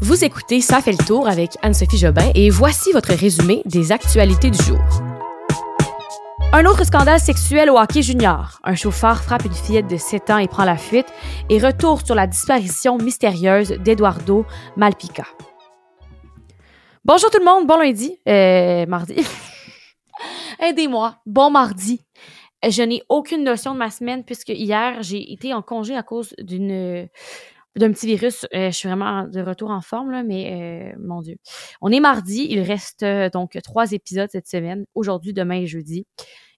Vous écoutez Ça fait le tour avec Anne-Sophie Jobin et voici votre résumé des actualités du jour. Un autre scandale sexuel au hockey junior. Un chauffeur frappe une fillette de 7 ans et prend la fuite et retour sur la disparition mystérieuse d'Eduardo Malpica. Bonjour tout le monde, bon lundi, euh, mardi. Aidez-moi, bon mardi. Je n'ai aucune notion de ma semaine puisque hier j'ai été en congé à cause d'une d'un petit virus. Euh, je suis vraiment de retour en forme, là, mais euh, mon Dieu. On est mardi. Il reste euh, donc trois épisodes cette semaine. Aujourd'hui, demain et jeudi.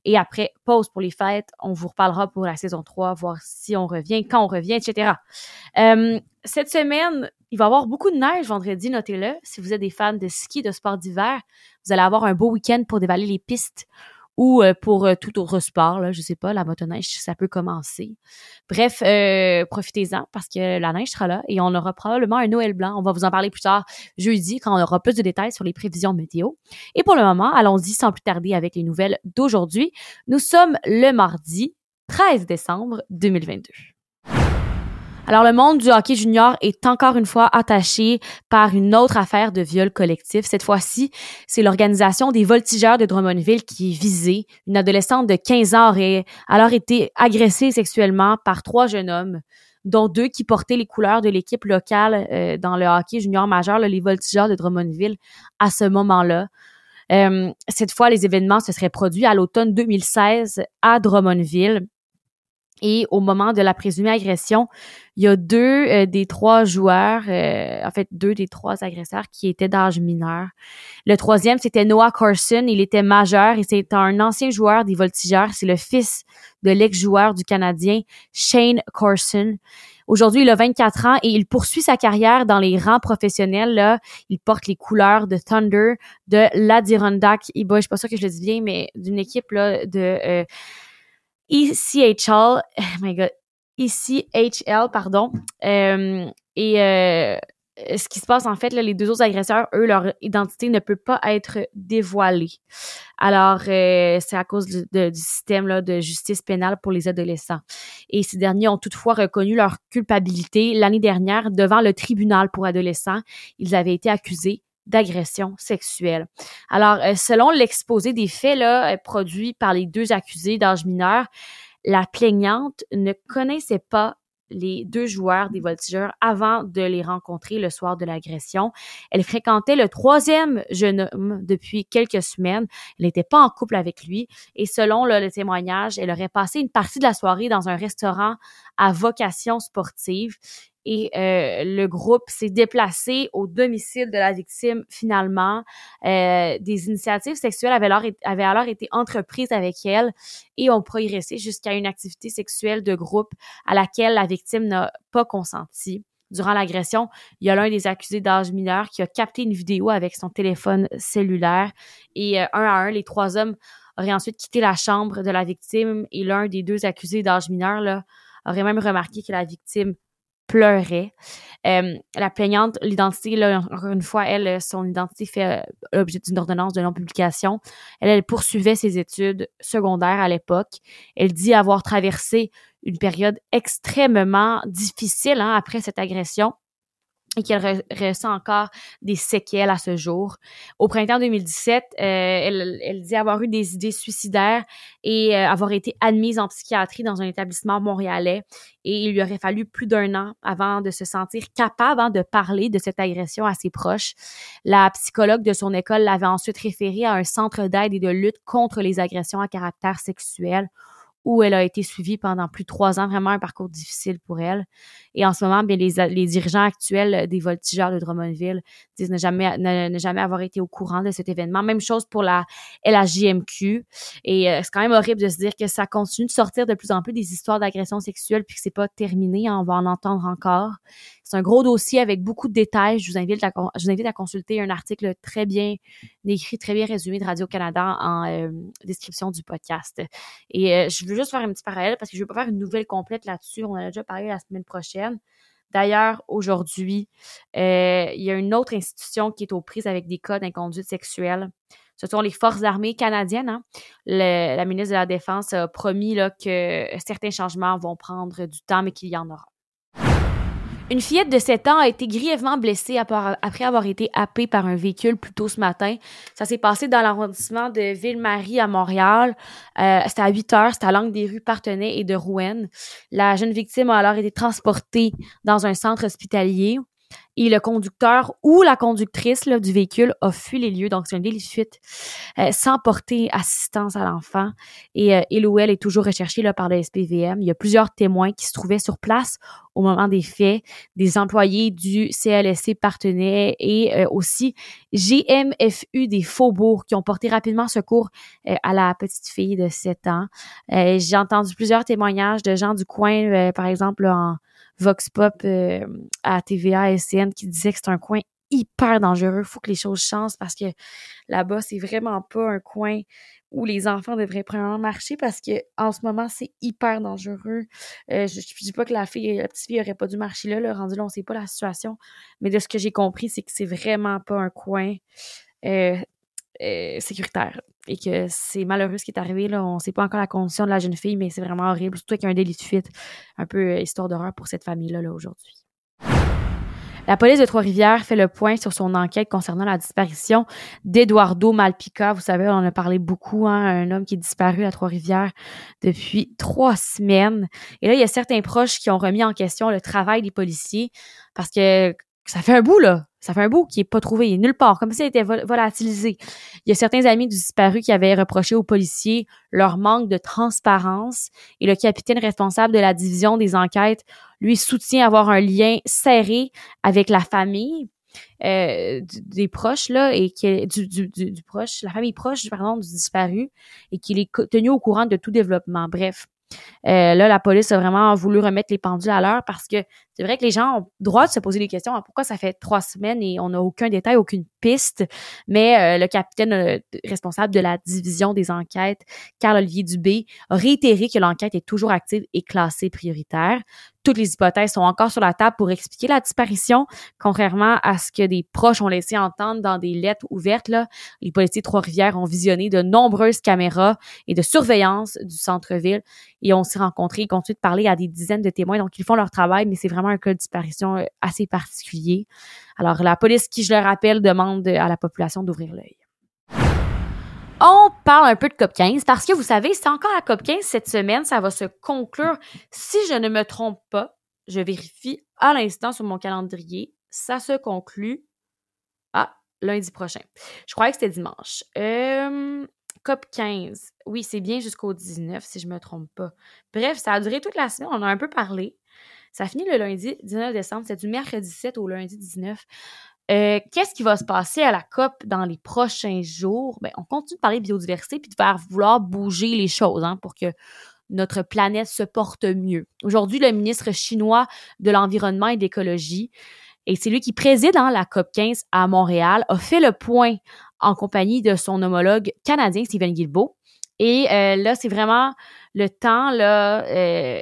Et après, pause pour les fêtes. On vous reparlera pour la saison 3, voir si on revient, quand on revient, etc. cette semaine, il va y avoir beaucoup de neige vendredi, notez-le. Si vous êtes des fans de ski, de sport d'hiver, vous allez avoir un beau week-end pour dévaler les pistes ou euh, pour euh, tout autre sport, là, je sais pas, la motoneige, ça peut commencer. Bref, euh, profitez-en parce que la neige sera là et on aura probablement un Noël blanc. On va vous en parler plus tard jeudi quand on aura plus de détails sur les prévisions météo. Et pour le moment, allons-y sans plus tarder avec les nouvelles d'aujourd'hui. Nous sommes le mardi 13 décembre 2022. Alors, le monde du hockey junior est encore une fois attaché par une autre affaire de viol collectif. Cette fois-ci, c'est l'organisation des voltigeurs de Drummondville qui est visée. Une adolescente de 15 ans aurait alors été agressée sexuellement par trois jeunes hommes dont deux qui portaient les couleurs de l'équipe locale euh, dans le hockey junior majeur, les voltigeurs de Drummondville, à ce moment-là. Euh, cette fois, les événements se seraient produits à l'automne 2016 à Drummondville. Et au moment de la présumée agression, il y a deux euh, des trois joueurs, euh, en fait deux des trois agresseurs qui étaient d'âge mineur. Le troisième, c'était Noah Carson. Il était majeur et c'est un ancien joueur des Voltigeurs. C'est le fils de l'ex-joueur du Canadien Shane Carson. Aujourd'hui, il a 24 ans et il poursuit sa carrière dans les rangs professionnels. Là. Il porte les couleurs de Thunder, de l'Adirondack. Et bon, je suis pas sûre que je le dis bien, mais d'une équipe là, de... Euh, ECHL, oh my god, ECHL, pardon. Euh, et euh, ce qui se passe, en fait, là, les deux autres agresseurs, eux, leur identité ne peut pas être dévoilée. Alors, euh, c'est à cause du, système là, de justice pénale pour les adolescents. Et ces derniers ont toutefois reconnu leur culpabilité l'année dernière devant le tribunal pour adolescents. Ils avaient été accusés d'agression sexuelle. Alors, euh, selon l'exposé des faits là, euh, produit par les deux accusés d'âge mineur, la plaignante ne connaissait pas les deux joueurs des voltigeurs avant de les rencontrer le soir de l'agression. Elle fréquentait le troisième jeune homme depuis quelques semaines. Elle n'était pas en couple avec lui et selon le témoignage, elle aurait passé une partie de la soirée dans un restaurant à vocation sportive et euh, le groupe s'est déplacé au domicile de la victime finalement. Euh, des initiatives sexuelles avaient alors, avaient alors été entreprises avec elle et ont progressé jusqu'à une activité sexuelle de groupe à laquelle la victime n'a pas consenti. Durant l'agression, il y a l'un des accusés d'âge mineur qui a capté une vidéo avec son téléphone cellulaire et euh, un à un, les trois hommes auraient ensuite quitté la chambre de la victime et l'un des deux accusés d'âge mineur là, aurait même remarqué que la victime pleurait. Euh, la plaignante, l'identité, là, encore une fois, elle, son identité fait euh, l'objet d'une ordonnance de non-publication. Elle, elle poursuivait ses études secondaires à l'époque. Elle dit avoir traversé une période extrêmement difficile hein, après cette agression et qu'elle ressent encore des séquelles à ce jour. Au printemps 2017, euh, elle, elle, dit avoir eu des idées suicidaires et euh, avoir été admise en psychiatrie dans un établissement montréalais. Et il lui aurait fallu plus d'un an avant de se sentir capable hein, de parler de cette agression à ses proches. La psychologue de son école l'avait ensuite référée à un centre d'aide et de lutte contre les agressions à caractère sexuel où elle a été suivie pendant plus de trois ans, vraiment un parcours difficile pour elle. Et en ce moment, bien, les, les dirigeants actuels des voltigeurs de Drummondville disent ne jamais, ne, jamais avoir été au courant de cet événement. Même chose pour la LHJMQ. Et euh, c'est quand même horrible de se dire que ça continue de sortir de plus en plus des histoires d'agression sexuelle puis que c'est pas terminé. On va en entendre encore. C'est un gros dossier avec beaucoup de détails. Je vous invite à, consulter un article très bien écrit, très bien résumé de Radio-Canada en euh, description du podcast. Et euh, je veux juste faire un petit parallèle parce que je veux pas faire une nouvelle complète là-dessus. On en a déjà parlé la semaine prochaine. D'ailleurs, aujourd'hui, euh, il y a une autre institution qui est aux prises avec des cas d'inconduite sexuelle. Ce sont les forces armées canadiennes. Hein. la ministre de la Défense a promis que certains changements vont prendre du temps, mais qu'il y en aura. Une fillette de 7 ans a été grièvement blessée après avoir été happée par un véhicule plus tôt ce matin. Ça s'est passé dans l'arrondissement de Ville-Marie à Montréal. Euh, c'était à 8 heures, c'était à l'angle des rues Partenay et de Rouen. La jeune victime a alors été transportée dans un centre hospitalier et le conducteur ou la conductrice du véhicule a fui les lieux, donc c'est un délit de fuite, euh, sans porter assistance à l'enfant. Et euh, il ou elle est toujours recherché là, par le SPVM. Il y a plusieurs témoins qui se trouvaient sur place au moment des faits, des employés du CLSC partenaient et euh, aussi GMFU des Faubourgs qui ont porté rapidement secours euh, à la petite fille de 7 ans. J'ai entendu plusieurs témoignages de gens du coin, par exemple en Vox Pop euh, à TVA, SCN, qui disait que c'est un coin hyper dangereux. Faut que les choses changent parce que là-bas, c'est vraiment pas un coin où les enfants devraient vraiment marcher parce que en ce moment, c'est hyper dangereux. Euh, je, ne dis pas que la fille, la petite fille aurait pas dû marcher là, le rendu là, on sait pas la situation. Mais de ce que j'ai compris, c'est que c'est vraiment pas un coin euh, sécuritaire et que c'est malheureux ce qui est arrivé. Là. On ne sait pas encore la condition de la jeune fille, mais c'est vraiment horrible. Surtout qu'il y a un délit de fuite. Un peu euh, histoire d'horreur pour cette famille-là là, aujourd'hui. La police de Trois-Rivières fait le point sur son enquête concernant la disparition d'Eduardo Malpica. Vous savez, on en a parlé beaucoup, hein, un homme qui est disparu à Trois-Rivières depuis trois semaines. Et là, il y a certains proches qui ont remis en question le travail des policiers parce que ça fait un bout, là. Ça fait un bout qui est pas trouvé. nulle part. Comme ça, il était volatilisé. Il y a certains amis du disparu qui avaient reproché aux policiers leur manque de transparence et le capitaine responsable de la division des enquêtes lui soutient avoir un lien serré avec la famille. Euh, des proches là et qui du, proche la famille proche pardon du disparu et qu'il est tenu au courant de tout développement bref euh, là, la police a vraiment voulu remettre les pendules à l'heure parce que c'est vrai que les gens ont droit de se poser des questions. Pourquoi ça fait trois semaines et on n'a aucun détail, aucune piste? Mais euh, le capitaine euh, responsable de la division des enquêtes, Carl-Olivier Dubé, a réitéré que l'enquête est toujours active et classée prioritaire. Toutes les hypothèses sont encore sur la table pour expliquer la disparition, contrairement à ce que des proches ont laissé entendre dans des lettres ouvertes. Là, les policiers de Trois-Rivières ont visionné de nombreuses caméras et de surveillance du centre-ville et on s'est rencontrés, ils continuent de parler à des dizaines de témoins. Donc, ils font leur travail, mais c'est vraiment un cas de disparition euh, assez particulier. Alors, la police, qui, je le rappelle, demande à la population d'ouvrir l'œil. On parle un peu de COP15 parce que vous savez, c'est encore la COP15 cette semaine. Ça va se conclure, si je ne me trompe pas, je vérifie à l'instant sur mon calendrier, ça se conclut à lundi prochain. Je croyais que c'était dimanche. Euh, COP 15. Oui, c'est bien jusqu'au 19, si je ne me trompe pas. Bref, ça a duré toute la semaine. On a un peu parlé. Ça finit le lundi 19 décembre. C'est du mercredi 7 au lundi 19. Euh, qu'est-ce qui va se passer à la COP dans les prochains jours? Ben, on continue de parler de biodiversité puis de faire vouloir bouger les choses hein, pour que notre planète se porte mieux. Aujourd'hui, le ministre chinois de l'Environnement et de l'Écologie, et c'est lui qui préside hein, la COP 15 à Montréal, a fait le point en compagnie de son homologue canadien, Stephen Guilbeault. Et euh, là, c'est vraiment le temps là, euh,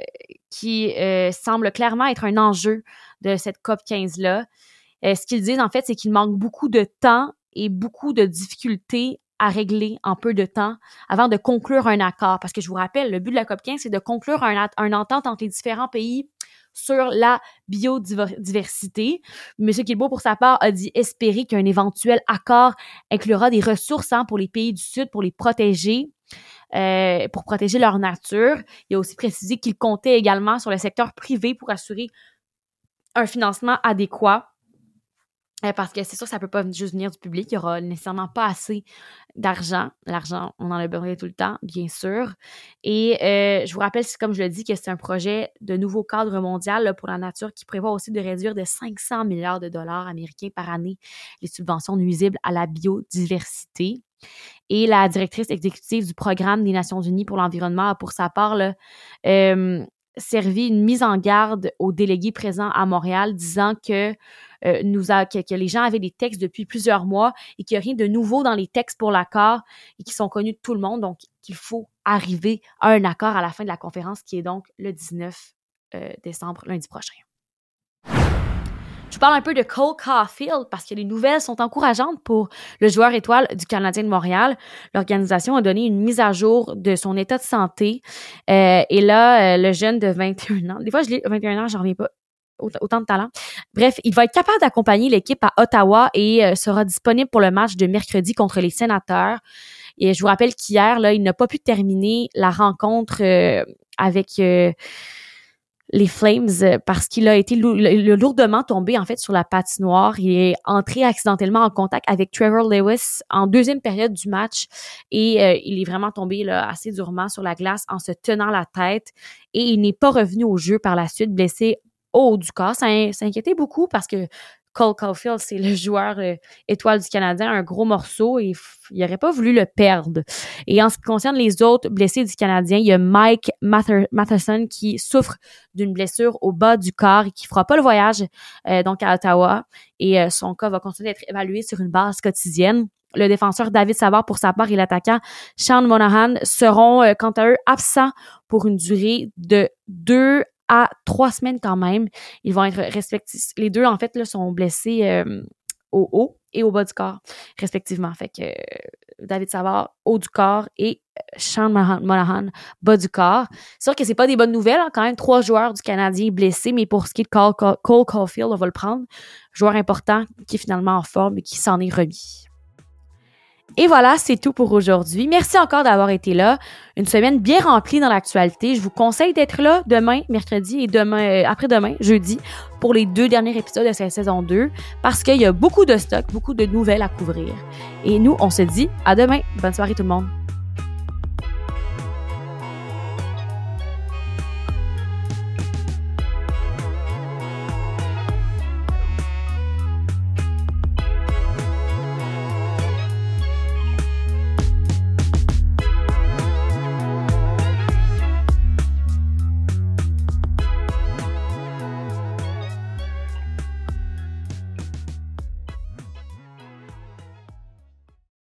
qui euh, semble clairement être un enjeu de cette COP 15-là. ce qu'ils disent, en fait, c'est qu'il manque beaucoup de temps et beaucoup de difficultés à régler en peu de temps avant de conclure un accord. Parce que je vous rappelle, le but de la COP 15, c'est de conclure un, un entente entre les différents pays sur la biodiversité. M. Kilbo, pour sa part, a dit espérer qu'un éventuel accord inclura des ressources hein, pour les pays du Sud pour les protéger. Euh, pour protéger leur nature. Il a aussi précisé qu'il comptait également sur le secteur privé pour assurer un financement adéquat euh, parce que c'est sûr ça peut pas juste venir du public. Il y aura nécessairement pas assez d'argent. L'argent, on en a besoin tout le temps, bien sûr. Et euh, je vous rappelle, comme je le dis, que c'est un projet de nouveau cadre mondial pour la nature qui prévoit aussi de réduire de 500 milliards de dollars américains par année les subventions nuisibles à la biodiversité. Et la directrice exécutive du programme des Nations Unies pour l'environnement a pour sa part là, euh, servi une mise en garde aux délégués présents à Montréal disant que euh, nous a, que, les gens avaient des textes depuis plusieurs mois et qu'il n'y a rien de nouveau dans les textes pour l'accord et qui sont connus de tout le monde. Donc, qu'il faut arriver à un accord à la fin de la conférence qui est donc le 19 euh, décembre, lundi prochain. Je vous parle un peu de Cole Caulfield parce que les nouvelles sont encourageantes pour le joueur étoile du Canadien de Montréal. L'organisation a donné une mise à jour de son état de santé. Euh, et là, le jeune de 21 ans, des fois je lis 21 ans, j'en reviens pas autant de talent. Bref, il va être capable d'accompagner l'équipe à Ottawa et euh, sera disponible pour le match de mercredi contre les sénateurs. Et je vous rappelle qu'hier, là, il n'a pas pu terminer la rencontre euh, avec euh, les Flames parce qu'il a été lourdement tombé en fait sur la patinoire. Il est entré accidentellement en contact avec Trevor Lewis en deuxième période du match et il est vraiment tombé assez durement sur la glace en se tenant la tête et il n'est pas revenu au jeu par la suite blessé haut du corps. Ça, ça inquiétait beaucoup parce que Cole Caulfield, c'est le joueur euh, étoile du Canadien, un gros morceau et il n'aurait pas voulu le perdre. Et en ce qui concerne les autres blessés du Canadien, il y a Mike Matheson qui souffre d'une blessure au bas du corps et qui fera pas le voyage euh, donc à Ottawa et euh, son cas va continuer d'être évalué sur une base quotidienne. Le défenseur David Savard pour sa part et l'attaquant Sean Monahan seront quant à eux absents pour une durée de deux à trois semaines quand même. Ils vont être respectifs. Les deux, en fait, là, sont blessés euh, au haut et au bas du corps, respectivement. Fait que euh, David Savard, haut du corps et euh, Sean Monahan, bas du corps. C'est sûr que c'est pas des bonnes nouvelles, hein, quand même. Trois joueurs du Canadien blessés, mais pour ce qui est de Cole, Cole Caulfield, on va le prendre. Joueur important qui est finalement en forme et qui s'en est remis. Et voilà, c'est tout pour aujourd'hui. Merci encore d'avoir été là. Une semaine bien remplie dans l'actualité. Je vous conseille d'être là demain, mercredi et demain, euh, après-demain, jeudi, pour les deux derniers épisodes de cette saison 2, parce qu'il y a beaucoup de stock, beaucoup de nouvelles à couvrir. Et nous, on se dit à demain. Bonne soirée tout le monde.